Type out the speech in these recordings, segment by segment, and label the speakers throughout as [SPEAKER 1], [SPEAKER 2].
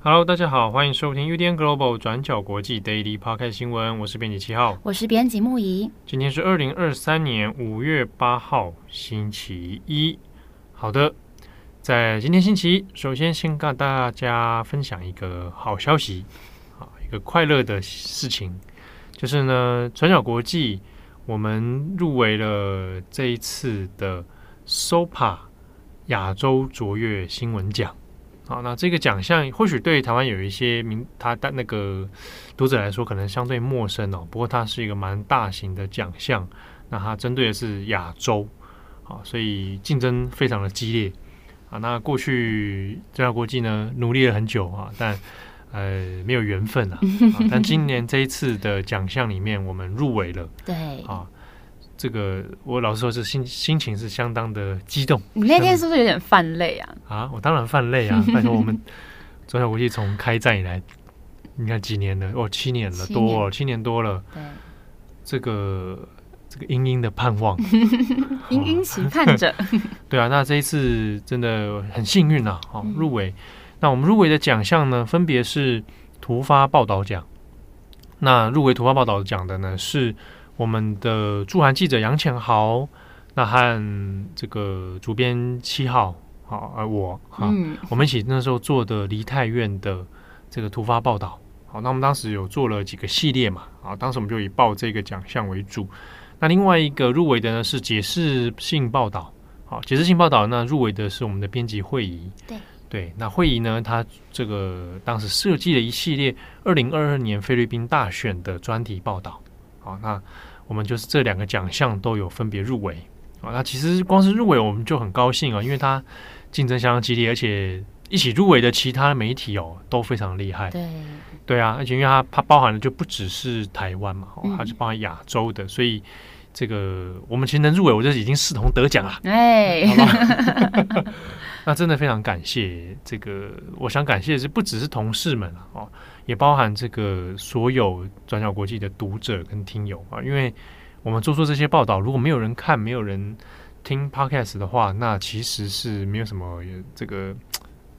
[SPEAKER 1] Hello，大家好，欢迎收听 UDN Global 转角国际 Daily Podcast 新闻，我是编辑七号，
[SPEAKER 2] 我是编辑木仪。
[SPEAKER 1] 今天是二零二三年五月八号，星期一。好的。在今天星期一，首先先跟大家分享一个好消息，啊，一个快乐的事情，就是呢，转角国际我们入围了这一次的 SOPA 亚洲卓越新闻奖。好，那这个奖项或许对台湾有一些名，他的那个读者来说可能相对陌生哦。不过它是一个蛮大型的奖项，那它针对的是亚洲，啊，所以竞争非常的激烈。啊，那过去转角国际呢，努力了很久啊，但呃没有缘分啊，啊。但今年这一次的奖项里面，我们入围了。
[SPEAKER 2] 对
[SPEAKER 1] 啊，这个我老实说，是心心情是相当的激动。
[SPEAKER 2] 你那天是不是有点犯累啊？
[SPEAKER 1] 啊，我当然犯累啊！拜托，我们中小国际从开战以来，你看几年了？哦，七年了，年多了，七年多了。
[SPEAKER 2] 对，
[SPEAKER 1] 这个。这个殷殷的盼望，
[SPEAKER 2] 殷殷期盼着。
[SPEAKER 1] 对啊，那这一次真的很幸运啊，好入围。那我们入围的奖项呢，分别是突发报道奖。那入围突发报道奖的呢，是我们的驻韩记者杨浅豪，那和这个主编七号，好，而我哈，我们一起那时候做的梨泰院的这个突发报道。好，那我们当时有做了几个系列嘛，啊，当时我们就以报这个奖项为主。那另外一个入围的呢是解释性报道，好，解释性报道那入围的是我们的编辑会议，
[SPEAKER 2] 对。
[SPEAKER 1] 对，那会议呢，它这个当时设计了一系列二零二二年菲律宾大选的专题报道，好，那我们就是这两个奖项都有分别入围，啊，那其实光是入围我们就很高兴啊，因为它竞争相当激烈，而且一起入围的其他媒体哦都非常厉害，
[SPEAKER 2] 对。
[SPEAKER 1] 对啊，而且因为它它包含的就不只是台湾嘛，它是包含亚洲的，所以。这个我们其实能入围，我觉得已经视同得奖了。哎，那真的非常感谢这个，我想感谢的是不只是同事们哦，也包含这个所有转角国际的读者跟听友啊，因为我们做出这些报道，如果没有人看，没有人听 Podcast 的话，那其实是没有什么这个，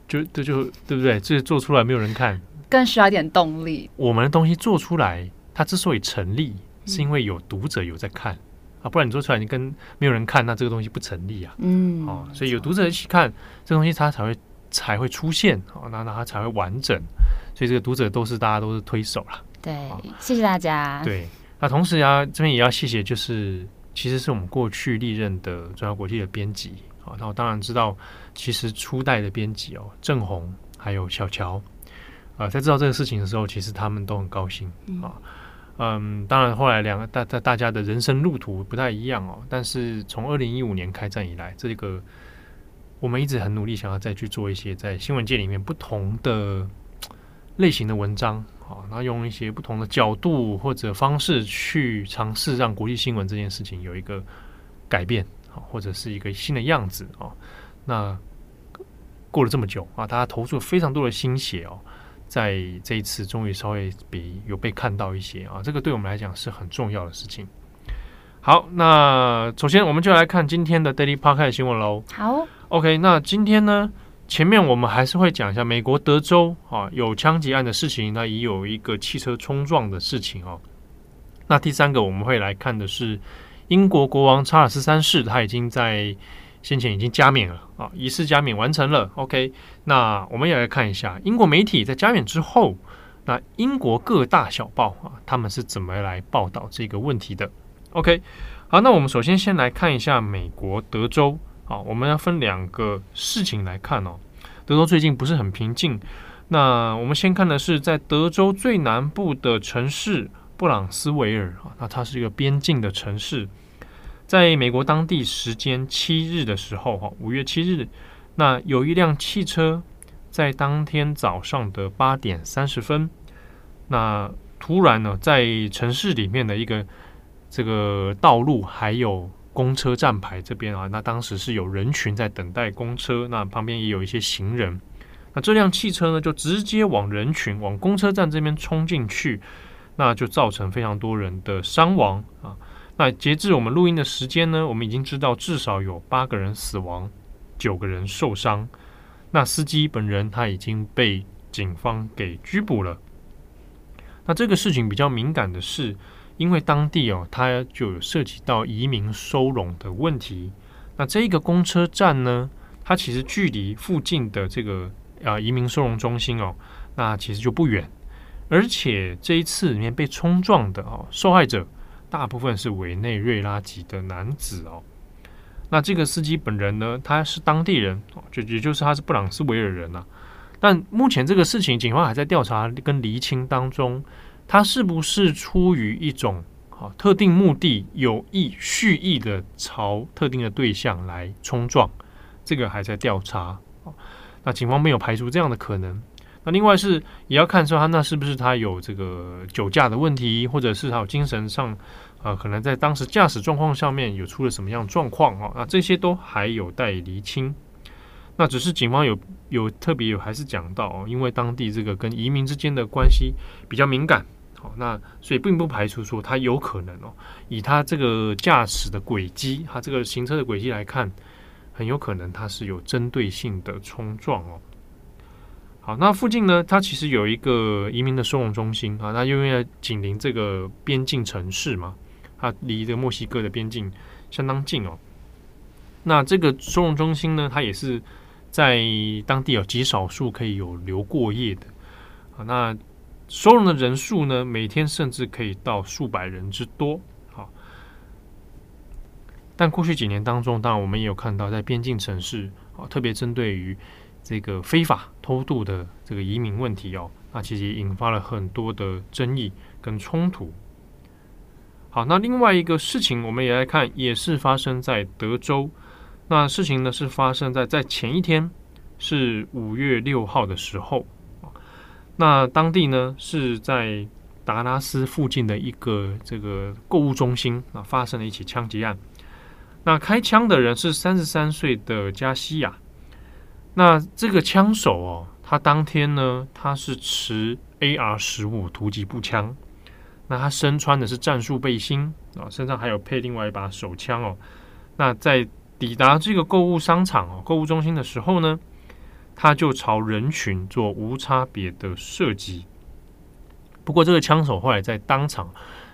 [SPEAKER 1] 就这就，就对不对？这做出来没有人看，
[SPEAKER 2] 更需要一点动力。
[SPEAKER 1] 我们的东西做出来，它之所以成立。是因为有读者有在看啊，不然你做出来你跟没有人看，那这个东西不成立啊。嗯，哦，所以有读者一起看这个东西，它才会才会出现哦，那那它才会完整。所以这个读者都是大家都是推手了。
[SPEAKER 2] 对，谢谢大家。
[SPEAKER 1] 对，那同时呀，这边也要谢谢，就是其实是我们过去历任的中央国际的编辑啊。那我当然知道，其实初代的编辑哦，郑红还有小乔啊，在知道这个事情的时候，其实他们都很高兴啊。嗯，嗯当然，后来两个大大大家的人生路途不太一样哦。但是从二零一五年开战以来，这个我们一直很努力，想要再去做一些在新闻界里面不同的类型的文章啊，然后用一些不同的角度或者方式去尝试让国际新闻这件事情有一个改变啊，或者是一个新的样子啊。那过了这么久啊，大家投入了非常多的心血哦。在这一次，终于稍微比有被看到一些啊，这个对我们来讲是很重要的事情。好，那首先我们就来看今天的 Daily Park 的新闻喽。
[SPEAKER 2] 好
[SPEAKER 1] ，OK，那今天呢，前面我们还是会讲一下美国德州啊有枪击案的事情，那也有一个汽车冲撞的事情哦。那第三个我们会来看的是英国国王查尔斯三世，他已经在。先前已经加冕了啊，仪式加冕完成了。OK，那我们也来看一下英国媒体在加冕之后，那英国各大小报啊，他们是怎么来报道这个问题的？OK，好，那我们首先先来看一下美国德州啊，我们要分两个事情来看哦。德州最近不是很平静，那我们先看的是在德州最南部的城市布朗斯维尔啊，那它是一个边境的城市。在美国当地时间七日的时候，哈，五月七日，那有一辆汽车在当天早上的八点三十分，那突然呢，在城市里面的一个这个道路还有公车站牌这边啊，那当时是有人群在等待公车，那旁边也有一些行人。那这辆汽车呢，就直接往人群、往公车站这边冲进去，那就造成非常多人的伤亡啊。那截至我们录音的时间呢，我们已经知道至少有八个人死亡，九个人受伤。那司机本人他已经被警方给拘捕了。那这个事情比较敏感的是，因为当地哦，它就有涉及到移民收容的问题。那这个公车站呢，它其实距离附近的这个。啊，移民收容中心哦，那其实就不远，而且这一次里面被冲撞的哦，受害者大部分是委内瑞拉籍的男子哦。那这个司机本人呢，他是当地人哦，就也就是他是布朗斯维尔人呐、啊。但目前这个事情，警方还在调查跟厘清当中，他是不是出于一种啊特定目的，有意蓄意的朝特定的对象来冲撞，这个还在调查。那警方没有排除这样的可能。那另外是也要看说他那是不是他有这个酒驾的问题，或者是他有精神上啊、可能在当时驾驶状况上面有出了什么样状况啊？那这些都还有待厘清。那只是警方有有特别有还是讲到哦，因为当地这个跟移民之间的关系比较敏感，好，那所以并不排除说他有可能哦，以他这个驾驶的轨迹，他这个行车的轨迹来看。很有可能他是有针对性的冲撞哦。那附近呢，它其实有一个移民的收容中心啊。那因为紧邻这个边境城市嘛，它离这墨西哥的边境相当近哦。那这个收容中心呢，它也是在当地有极少数可以有留过夜的啊。那收容的人数呢，每天甚至可以到数百人之多。但过去几年当中，当然我们也有看到，在边境城市啊，特别针对于这个非法偷渡的这个移民问题哦，那其实也引发了很多的争议跟冲突。好，那另外一个事情，我们也来看，也是发生在德州。那事情呢是发生在在前一天，是五月六号的时候。那当地呢是在达拉斯附近的一个这个购物中心啊，发生了一起枪击案。那开枪的人是三十三岁的加西亚。那这个枪手哦，他当天呢，他是持 AR 十五突击步枪。那他身穿的是战术背心啊，身上还有配另外一把手枪哦。那在抵达这个购物商场哦，购物中心的时候呢，他就朝人群做无差别的射击。不过这个枪手后来在当场。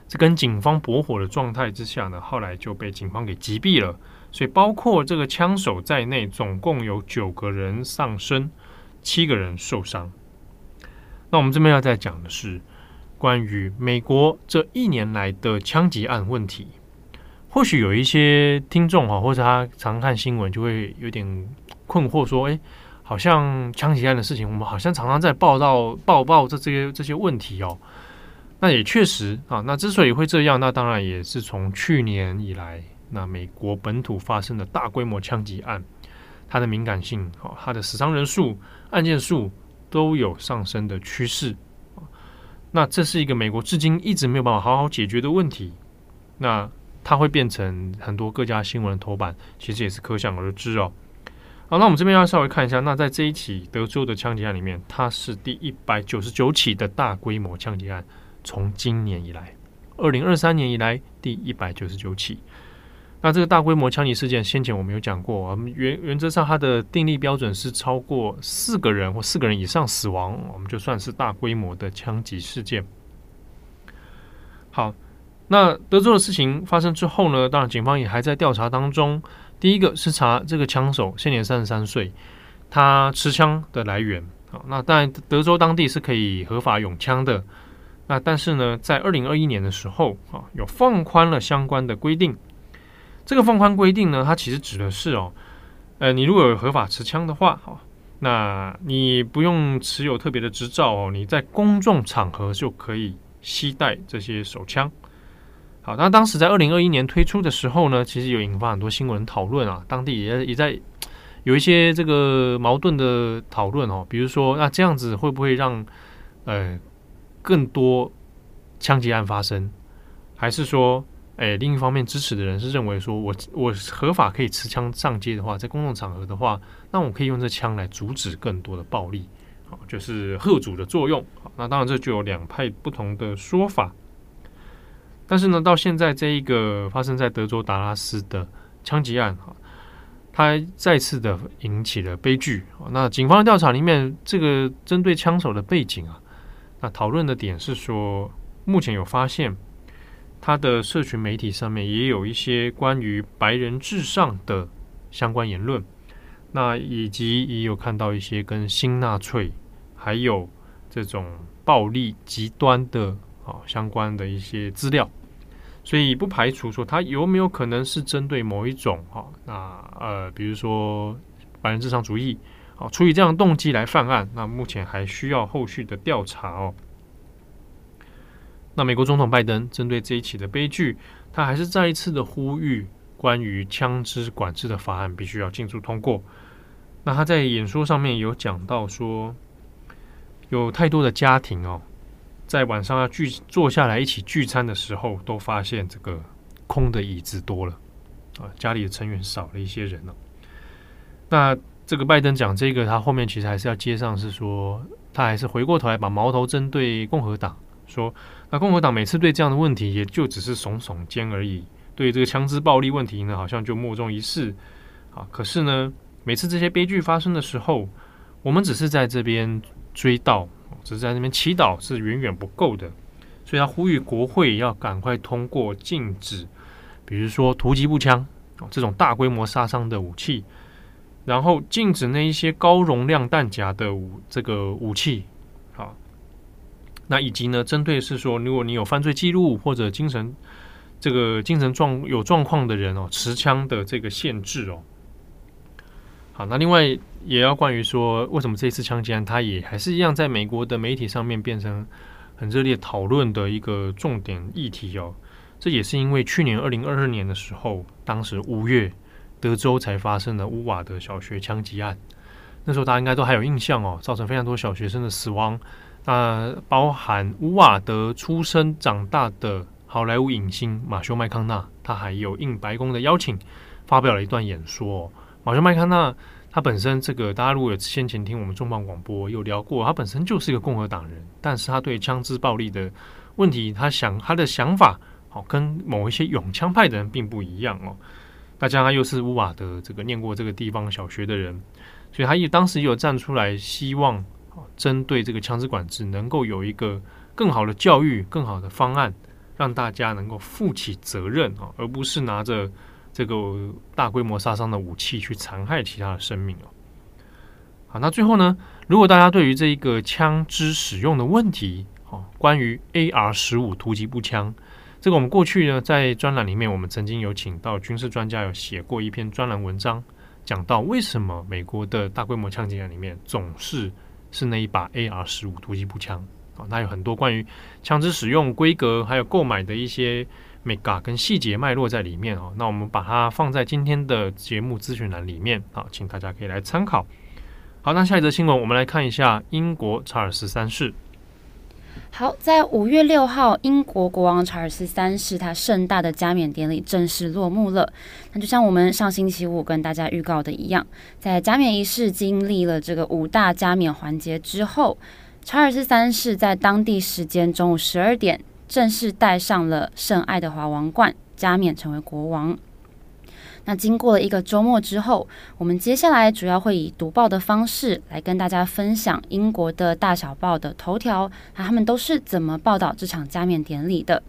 [SPEAKER 1] 这跟警方驳火的状态之下呢，后来就被警方给击毙了。所以包括这个枪手在内，总共有九个人丧生，七个人受伤。那我们这边要再讲的是关于美国这一年来的枪击案问题。或许有一些听众哈，或者他常看新闻，就会有点困惑，说：“哎，好像枪击案的事情，我们好像常常在报道报报这这些这些问题哦。”那也确实啊，那之所以会这样，那当然也是从去年以来，那美国本土发生的大规模枪击案，它的敏感性，好，它的死伤人数、案件数都有上升的趋势。那这是一个美国至今一直没有办法好好解决的问题。那它会变成很多各家新闻的头版，其实也是可想而知哦。好，那我们这边要稍微看一下，那在这一起德州的枪击案里面，它是第一百九十九起的大规模枪击案。从今年以来，二零二三年以来第一百九十九起。那这个大规模枪击事件，先前我们有讲过，我们原原则上它的定义标准是超过四个人或四个人以上死亡，我们就算是大规模的枪击事件。好，那德州的事情发生之后呢，当然警方也还在调查当中。第一个是查这个枪手，现年三十三岁，他持枪的来源。好，那当然德州当地是可以合法拥枪的。那但是呢，在二零二一年的时候啊，有放宽了相关的规定。这个放宽规定呢，它其实指的是哦，呃，你如果有合法持枪的话，哈，那你不用持有特别的执照哦，你在公众场合就可以携带这些手枪。好，那当时在二零二一年推出的时候呢，其实有引发很多新闻讨论啊，当地也也在有一些这个矛盾的讨论哦，比如说，那这样子会不会让呃？更多枪击案发生，还是说哎，另一方面支持的人是认为说我我合法可以持枪上街的话，在公众场合的话，那我可以用这枪来阻止更多的暴力，好，就是吓阻的作用。好，那当然这就有两派不同的说法。但是呢，到现在这一个发生在德州达拉斯的枪击案，哈，它再次的引起了悲剧。那警方调查里面，这个针对枪手的背景啊，那讨论的点是说，目前有发现他的社群媒体上面也有一些关于白人至上的相关言论，那以及也有看到一些跟新纳粹还有这种暴力极端的。啊，相关的一些资料，所以不排除说他有没有可能是针对某一种哈，那呃，比如说白人至上主义，好，出于这样的动机来犯案，那目前还需要后续的调查哦。那美国总统拜登针对这一起的悲剧，他还是再一次的呼吁，关于枪支管制的法案必须要尽速通过。那他在演说上面有讲到说，有太多的家庭哦。在晚上要聚坐下来一起聚餐的时候，都发现这个空的椅子多了啊，家里的成员少了一些人了。那这个拜登讲这个，他后面其实还是要接上，是说他还是回过头来把矛头针对共和党，说那共和党每次对这样的问题，也就只是耸耸肩而已，对这个枪支暴力问题呢，好像就莫衷一是啊。可是呢，每次这些悲剧发生的时候，我们只是在这边追悼。只是在那边祈祷是远远不够的，所以他呼吁国会要赶快通过禁止，比如说突击步枪这种大规模杀伤的武器，然后禁止那一些高容量弹夹的武这个武器，那以及呢，针对是说，如果你有犯罪记录或者精神这个精神状有状况的人哦，持枪的这个限制哦。好，那另外也要关于说，为什么这次枪击案，它也还是一样在美国的媒体上面变成很热烈讨论的一个重点议题哦。这也是因为去年二零二二年的时候，当时五月德州才发生的乌瓦德小学枪击案，那时候大家应该都还有印象哦，造成非常多小学生的死亡。那包含乌瓦德出生长大的好莱坞影星马修麦康纳，他还有应白宫的邀请，发表了一段演说。马修麦康纳，他本身这个大家如果有先前听我们重磅广播有聊过，他本身就是一个共和党人，但是他对枪支暴力的问题，他想他的想法，好跟某一些拥枪派的人并不一样哦。那加上又是乌瓦德这个念过这个地方小学的人，所以他也当时有站出来，希望针对这个枪支管制能够有一个更好的教育、更好的方案，让大家能够负起责任啊，而不是拿着。这个大规模杀伤的武器去残害其他的生命哦。好，那最后呢，如果大家对于这一个枪支使用的问题，哦，关于 AR 十五突击步枪，这个我们过去呢在专栏里面，我们曾经有请到军事专家有写过一篇专栏文章，讲到为什么美国的大规模枪击案里面总是是那一把 AR 十五突击步枪啊，那有很多关于枪支使用规格还有购买的一些。Mega 跟细节脉络在里面哦，那我们把它放在今天的节目咨询栏里面啊，请大家可以来参考。好，那下一则新闻，我们来看一下英国查尔斯三世。
[SPEAKER 2] 好，在五月六号，英国国王查尔斯三世他盛大的加冕典礼正式落幕了。那就像我们上星期五跟大家预告的一样，在加冕仪式经历了这个五大加冕环节之后，查尔斯三世在当地时间中午十二点。正式戴上了圣爱德华王冠，加冕成为国王。那经过了一个周末之后，我们接下来主要会以读报的方式来跟大家分享英国的大小报的头条，那他们都是怎么报道这场加冕典礼的。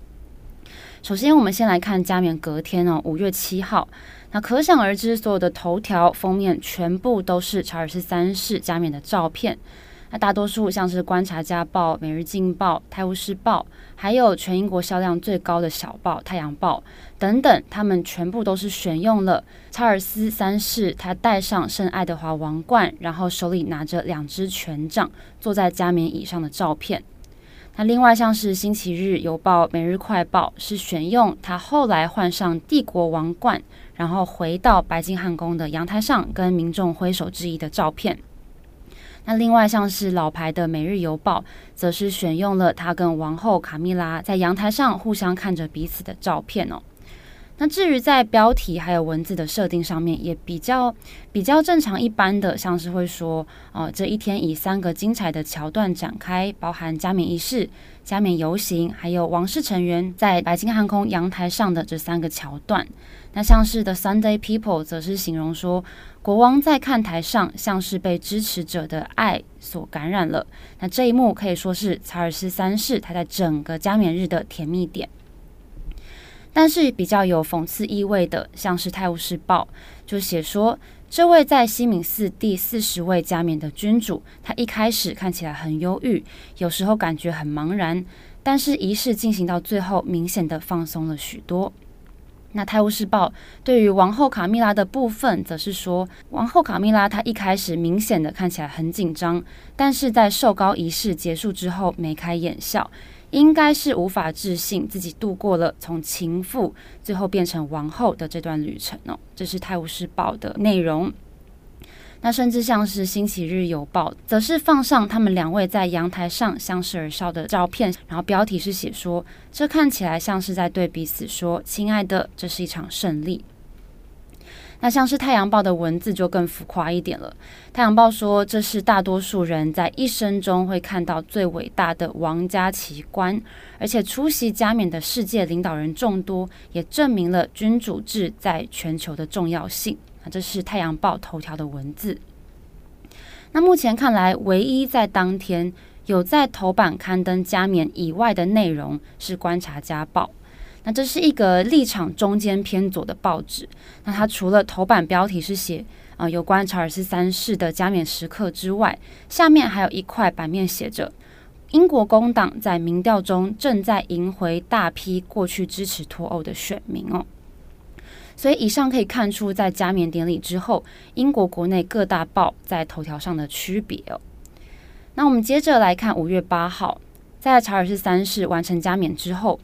[SPEAKER 2] 首先，我们先来看加冕隔天哦，五月七号。那可想而知，所有的头条封面全部都是查尔斯三世加冕的照片。那大多数像是《观察家报》、《每日镜报》、《泰晤士报》，还有全英国销量最高的小报《太阳报》等等，他们全部都是选用了查尔斯三世他戴上圣爱德华王冠，然后手里拿着两支权杖，坐在加冕椅上的照片。那另外像是《星期日邮报》、《每日快报》是选用他后来换上帝国王冠，然后回到白金汉宫的阳台上跟民众挥手致意的照片。那另外像是老牌的《每日邮报》，则是选用了他跟王后卡蜜拉在阳台上互相看着彼此的照片哦。那至于在标题还有文字的设定上面，也比较比较正常一般的，像是会说，呃，这一天以三个精彩的桥段展开，包含加冕仪式、加冕游行，还有王室成员在白金汉宫阳台上的这三个桥段。那像是 The Sunday People 则是形容说，国王在看台上像是被支持者的爱所感染了。那这一幕可以说是查尔斯三世他在整个加冕日的甜蜜点。但是比较有讽刺意味的，像是《泰晤士报》就写说，这位在西敏寺第四十位加冕的君主，他一开始看起来很忧郁，有时候感觉很茫然，但是仪式进行到最后，明显的放松了许多。那《泰晤士报》对于王后卡米拉的部分，则是说，王后卡米拉她一开始明显的看起来很紧张，但是在受高仪式结束之后，眉开眼笑。应该是无法置信自己度过了从情妇最后变成王后的这段旅程哦，这是《泰晤士报》的内容。那甚至像是《星期日邮报》，则是放上他们两位在阳台上相视而笑的照片，然后标题是写说：“这看起来像是在对彼此说，亲爱的，这是一场胜利。”那像是《太阳报》的文字就更浮夸一点了，《太阳报》说，这是大多数人在一生中会看到最伟大的王家奇观，而且出席加冕的世界领导人众多，也证明了君主制在全球的重要性。这是《太阳报》头条的文字。那目前看来，唯一在当天有在头版刊登加冕以外的内容是《观察家报》。那这是一个立场中间偏左的报纸。那它除了头版标题是写啊、有关查尔斯三世的加冕时刻之外，下面还有一块版面写着：英国工党在民调中正在赢回大批过去支持脱欧的选民哦。所以以上可以看出，在加冕典礼之后，英国国内各大报在头条上的区别哦。那我们接着来看五月八号，在查尔斯三世完成加冕之后。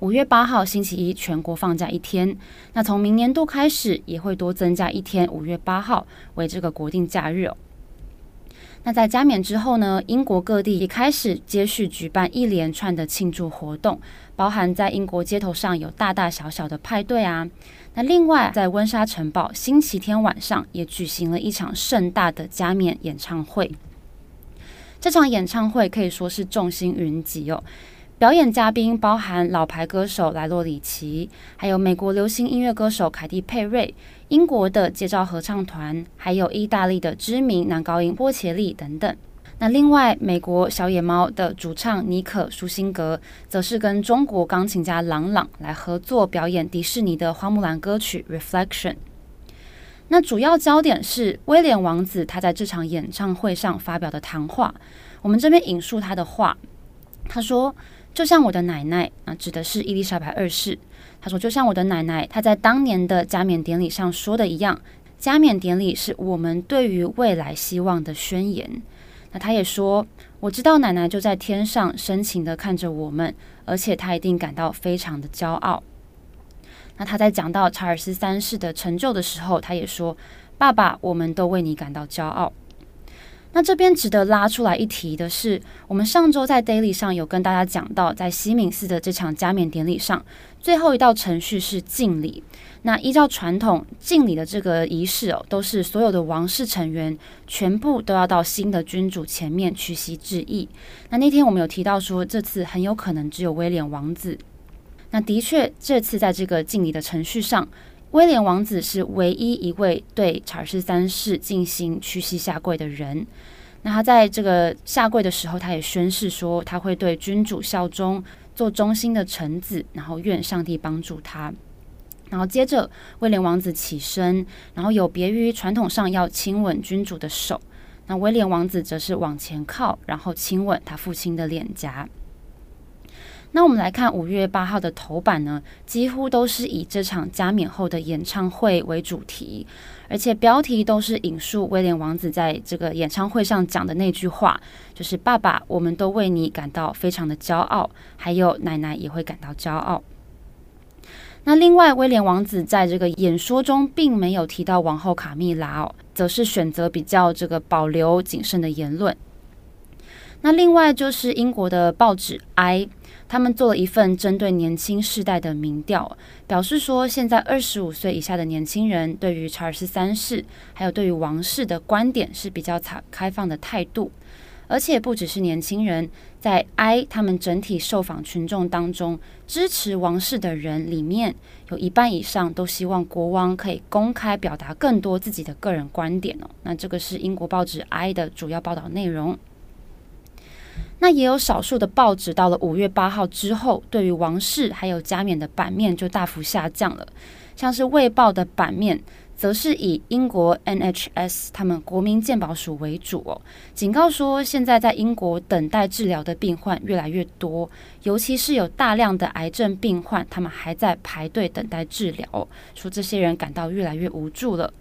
[SPEAKER 2] 五月八号星期一，全国放假一天。那从明年度开始，也会多增加一天，五月八号为这个国定假日哦。那在加冕之后呢，英国各地也开始接续举办一连串的庆祝活动，包含在英国街头上有大大小小的派对啊。那另外，在温莎城堡，星期天晚上也举行了一场盛大的加冕演唱会。这场演唱会可以说是众星云集哦。表演嘉宾包含老牌歌手莱洛里奇，还有美国流行音乐歌手凯蒂佩瑞，英国的街招合唱团，还有意大利的知名男高音波切利等等。那另外，美国小野猫的主唱尼可舒辛格，则是跟中国钢琴家郎朗来合作表演迪士尼的花木兰歌曲《Reflection》。那主要焦点是威廉王子他在这场演唱会上发表的谈话。我们这边引述他的话，他说。就像我的奶奶啊，指的是伊丽莎白二世。他说：“就像我的奶奶，她在当年的加冕典礼上说的一样，加冕典礼是我们对于未来希望的宣言。”那他也说：“我知道奶奶就在天上深情地看着我们，而且她一定感到非常的骄傲。”那他在讲到查尔斯三世的成就的时候，他也说：“爸爸，我们都为你感到骄傲。”那这边值得拉出来一提的是，我们上周在 Daily 上有跟大家讲到，在西敏寺的这场加冕典礼上，最后一道程序是敬礼。那依照传统，敬礼的这个仪式哦，都是所有的王室成员全部都要到新的君主前面屈膝致意。那那天我们有提到说，这次很有可能只有威廉王子。那的确，这次在这个敬礼的程序上。威廉王子是唯一一位对查尔斯三世进行屈膝下跪的人。那他在这个下跪的时候，他也宣誓说他会对君主效忠，做忠心的臣子，然后愿上帝帮助他。然后接着，威廉王子起身，然后有别于传统上要亲吻君主的手，那威廉王子则是往前靠，然后亲吻他父亲的脸颊。那我们来看五月八号的头版呢，几乎都是以这场加冕后的演唱会为主题，而且标题都是引述威廉王子在这个演唱会上讲的那句话，就是“爸爸，我们都为你感到非常的骄傲”，还有“奶奶也会感到骄傲”。那另外，威廉王子在这个演说中并没有提到王后卡蜜拉哦，则是选择比较这个保留谨慎的言论。那另外就是英国的报纸《I》。他们做了一份针对年轻世代的民调，表示说，现在二十五岁以下的年轻人对于查尔斯三世还有对于王室的观点是比较采开放的态度，而且不只是年轻人，在 I 他们整体受访群众当中，支持王室的人里面有一半以上都希望国王可以公开表达更多自己的个人观点哦。那这个是英国报纸 I 的主要报道内容。那也有少数的报纸到了五月八号之后，对于王室还有加冕的版面就大幅下降了。像是《卫报》的版面，则是以英国 NHS 他们国民健保署为主哦，警告说现在在英国等待治疗的病患越来越多，尤其是有大量的癌症病患，他们还在排队等待治疗，说这些人感到越来越无助了。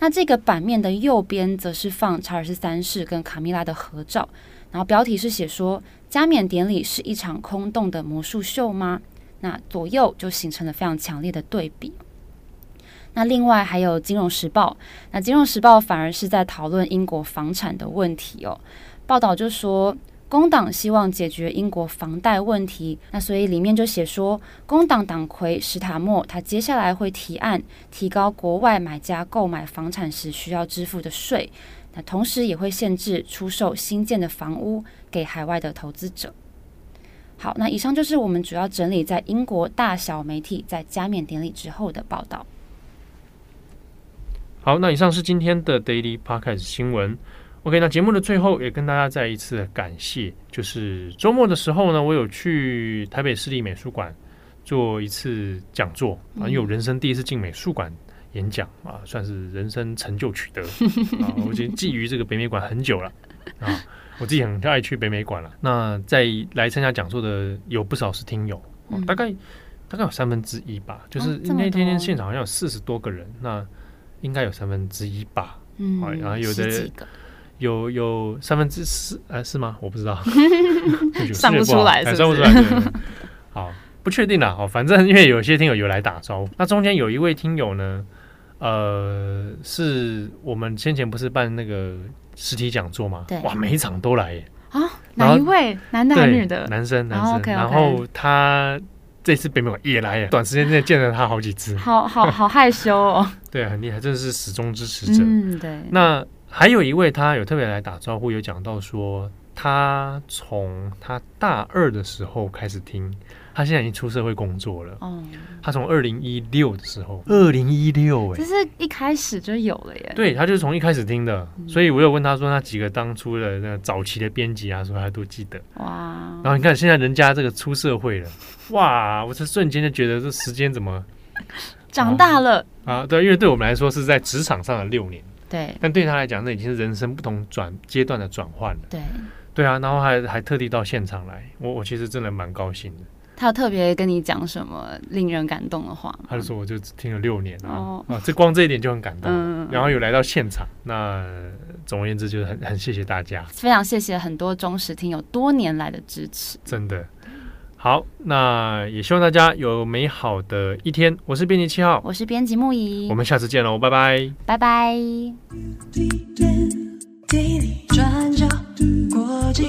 [SPEAKER 2] 那这个版面的右边，则是放查尔斯三世跟卡米拉的合照。然后标题是写说，加冕典礼是一场空洞的魔术秀吗？那左右就形成了非常强烈的对比。那另外还有《金融时报》，那《金融时报》反而是在讨论英国房产的问题哦。报道就说，工党希望解决英国房贷问题，那所以里面就写说，工党党魁史塔默他接下来会提案提高国外买家购买房产时需要支付的税。那同时也会限制出售新建的房屋给海外的投资者。好，那以上就是我们主要整理在英国大小媒体在加冕典礼之后的报道。
[SPEAKER 1] 好，那以上是今天的 Daily Podcast 新闻。OK，那节目的最后也跟大家再一次感谢，就是周末的时候呢，我有去台北市立美术馆做一次讲座啊，因为我人生第一次进美术馆。演讲啊，算是人生成就取得 啊！我已经觊觎这个北美馆很久了啊，我自己很爱去北美馆了。那在来参加讲座的有不少是听友，嗯、大概大概有三分之一吧。就是那天天现场好像有四十多个人，那应该有三分之一吧。嗯，然后有的有有三分之四，哎，是吗？我不知道，
[SPEAKER 2] 算不出来是不是，
[SPEAKER 1] 算不出来。好，不确定了。哦，反正因为有些听友有来打招呼，那中间有一位听友呢。呃，是我们先前不是办那个实体讲座嘛？
[SPEAKER 2] 对，
[SPEAKER 1] 哇，每一场都来耶！
[SPEAKER 2] 啊，哪一位？男的还是女的？
[SPEAKER 1] 男生，男生。然后他这次北美馆也来耶，短时间内见了他好几次，
[SPEAKER 2] 好好好害羞哦。
[SPEAKER 1] 对，很厉害，真的是始终支持者。
[SPEAKER 2] 嗯，对。
[SPEAKER 1] 那还有一位，他有特别来打招呼，有讲到说，他从他大二的时候开始听。他现在已经出社会工作了。哦，他从二零一六的时候，二零一六，哎，
[SPEAKER 2] 这是一开始就有了耶。
[SPEAKER 1] 对，他就是从一开始听的，嗯、所以我有问他说，那几个当初的那个早期的编辑啊，说他都记得。哇！然后你看现在人家这个出社会了，哇！我这瞬间就觉得这时间怎么
[SPEAKER 2] 长大了
[SPEAKER 1] 啊？对，因为对我们来说是在职场上的六年，
[SPEAKER 2] 对，
[SPEAKER 1] 但对他来讲，那已经是人生不同转阶段的转换了。
[SPEAKER 2] 对，
[SPEAKER 1] 对啊，然后还还特地到现场来，我我其实真的蛮高兴的。
[SPEAKER 2] 他有特别跟你讲什么令人感动的话？
[SPEAKER 1] 他就说，我就听了六年啊，哦、啊，这光这一点就很感动。嗯、然后有来到现场，那总而言之就是很很谢谢大家，
[SPEAKER 2] 非常谢谢很多忠实听友多年来的支持，
[SPEAKER 1] 真的好。那也希望大家有美好的一天。我是编辑七号，
[SPEAKER 2] 我是编辑木仪，
[SPEAKER 1] 我们下次见喽，拜拜，
[SPEAKER 2] 拜拜。
[SPEAKER 3] 转角国际